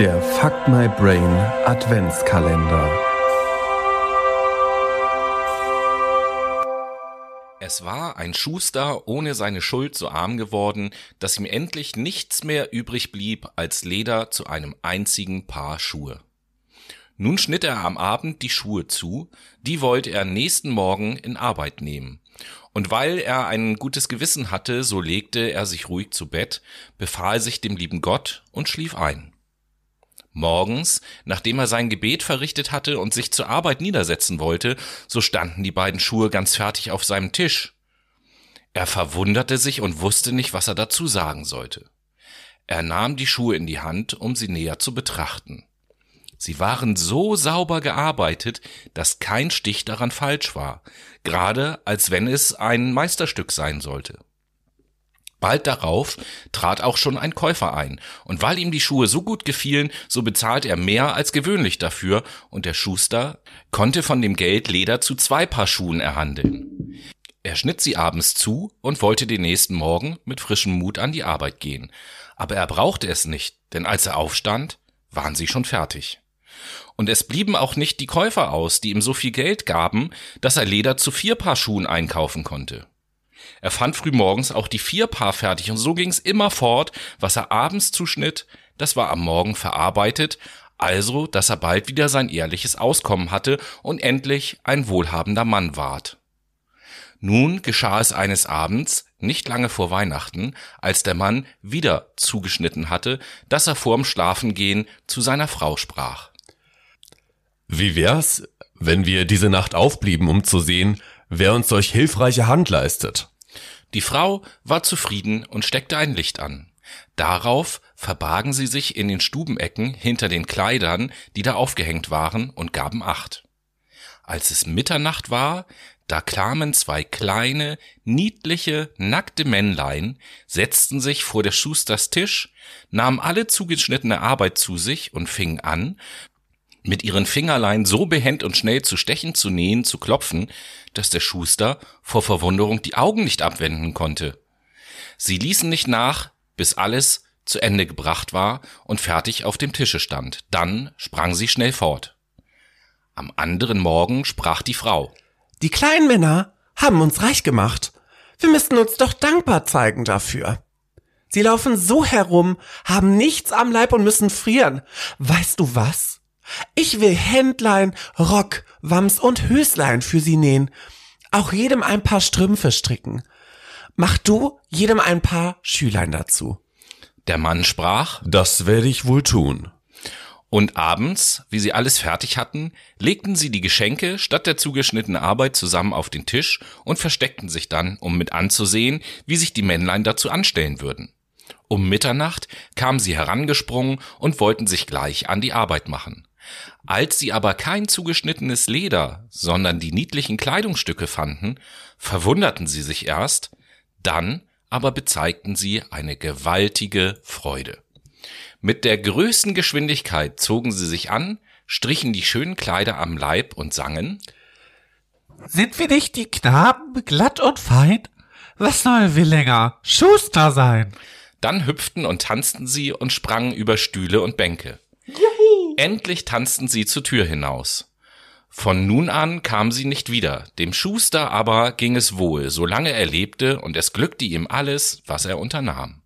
Der Fuck My Brain Adventskalender. Es war ein Schuster ohne seine Schuld so arm geworden, dass ihm endlich nichts mehr übrig blieb als Leder zu einem einzigen Paar Schuhe. Nun schnitt er am Abend die Schuhe zu, die wollte er nächsten Morgen in Arbeit nehmen. Und weil er ein gutes Gewissen hatte, so legte er sich ruhig zu Bett, befahl sich dem lieben Gott und schlief ein. Morgens, nachdem er sein Gebet verrichtet hatte und sich zur Arbeit niedersetzen wollte, so standen die beiden Schuhe ganz fertig auf seinem Tisch. Er verwunderte sich und wusste nicht, was er dazu sagen sollte. Er nahm die Schuhe in die Hand, um sie näher zu betrachten. Sie waren so sauber gearbeitet, dass kein Stich daran falsch war, gerade als wenn es ein Meisterstück sein sollte. Bald darauf trat auch schon ein Käufer ein, und weil ihm die Schuhe so gut gefielen, so bezahlt er mehr als gewöhnlich dafür, und der Schuster konnte von dem Geld Leder zu zwei Paar Schuhen erhandeln. Er schnitt sie abends zu und wollte den nächsten Morgen mit frischem Mut an die Arbeit gehen. Aber er brauchte es nicht, denn als er aufstand, waren sie schon fertig. Und es blieben auch nicht die Käufer aus, die ihm so viel Geld gaben, dass er Leder zu vier Paar Schuhen einkaufen konnte. Er fand frühmorgens auch die vier Paar fertig und so ging's immer fort, was er abends zuschnitt, das war am Morgen verarbeitet, also, dass er bald wieder sein ehrliches Auskommen hatte und endlich ein wohlhabender Mann ward. Nun geschah es eines Abends, nicht lange vor Weihnachten, als der Mann wieder zugeschnitten hatte, dass er vorm Schlafengehen zu seiner Frau sprach. Wie wär's, wenn wir diese Nacht aufblieben, um zu sehen, wer uns solch hilfreiche Hand leistet? Die Frau war zufrieden und steckte ein Licht an. Darauf verbargen sie sich in den Stubenecken hinter den Kleidern, die da aufgehängt waren, und gaben acht. Als es Mitternacht war, da kamen zwei kleine, niedliche, nackte Männlein, setzten sich vor der Schusters Tisch, nahmen alle zugeschnittene Arbeit zu sich und fingen an, mit ihren Fingerlein so behend und schnell zu stechen, zu nähen, zu klopfen, dass der Schuster vor Verwunderung die Augen nicht abwenden konnte. Sie ließen nicht nach, bis alles zu Ende gebracht war und fertig auf dem Tische stand. Dann sprang sie schnell fort. Am anderen Morgen sprach die Frau. Die kleinen Männer haben uns reich gemacht. Wir müssten uns doch dankbar zeigen dafür. Sie laufen so herum, haben nichts am Leib und müssen frieren. Weißt du was? Ich will Händlein, Rock, Wams und Höslein für sie nähen. Auch jedem ein paar Strümpfe stricken. Mach du jedem ein paar Schülein dazu. Der Mann sprach, Das werde ich wohl tun. und abends, wie sie alles fertig hatten, legten sie die Geschenke statt der zugeschnittenen Arbeit zusammen auf den Tisch und versteckten sich dann, um mit anzusehen, wie sich die Männlein dazu anstellen würden. Um Mitternacht kamen sie herangesprungen und wollten sich gleich an die Arbeit machen. Als sie aber kein zugeschnittenes Leder, sondern die niedlichen Kleidungsstücke fanden, verwunderten sie sich erst, dann aber bezeigten sie eine gewaltige Freude. Mit der größten Geschwindigkeit zogen sie sich an, strichen die schönen Kleider am Leib und sangen Sind wir nicht die Knaben glatt und fein? Was soll Willinger Schuster sein? Dann hüpften und tanzten sie und sprangen über Stühle und Bänke. Endlich tanzten sie zur Tür hinaus. Von nun an kam sie nicht wieder, dem Schuster aber ging es wohl, solange er lebte, und es glückte ihm alles, was er unternahm.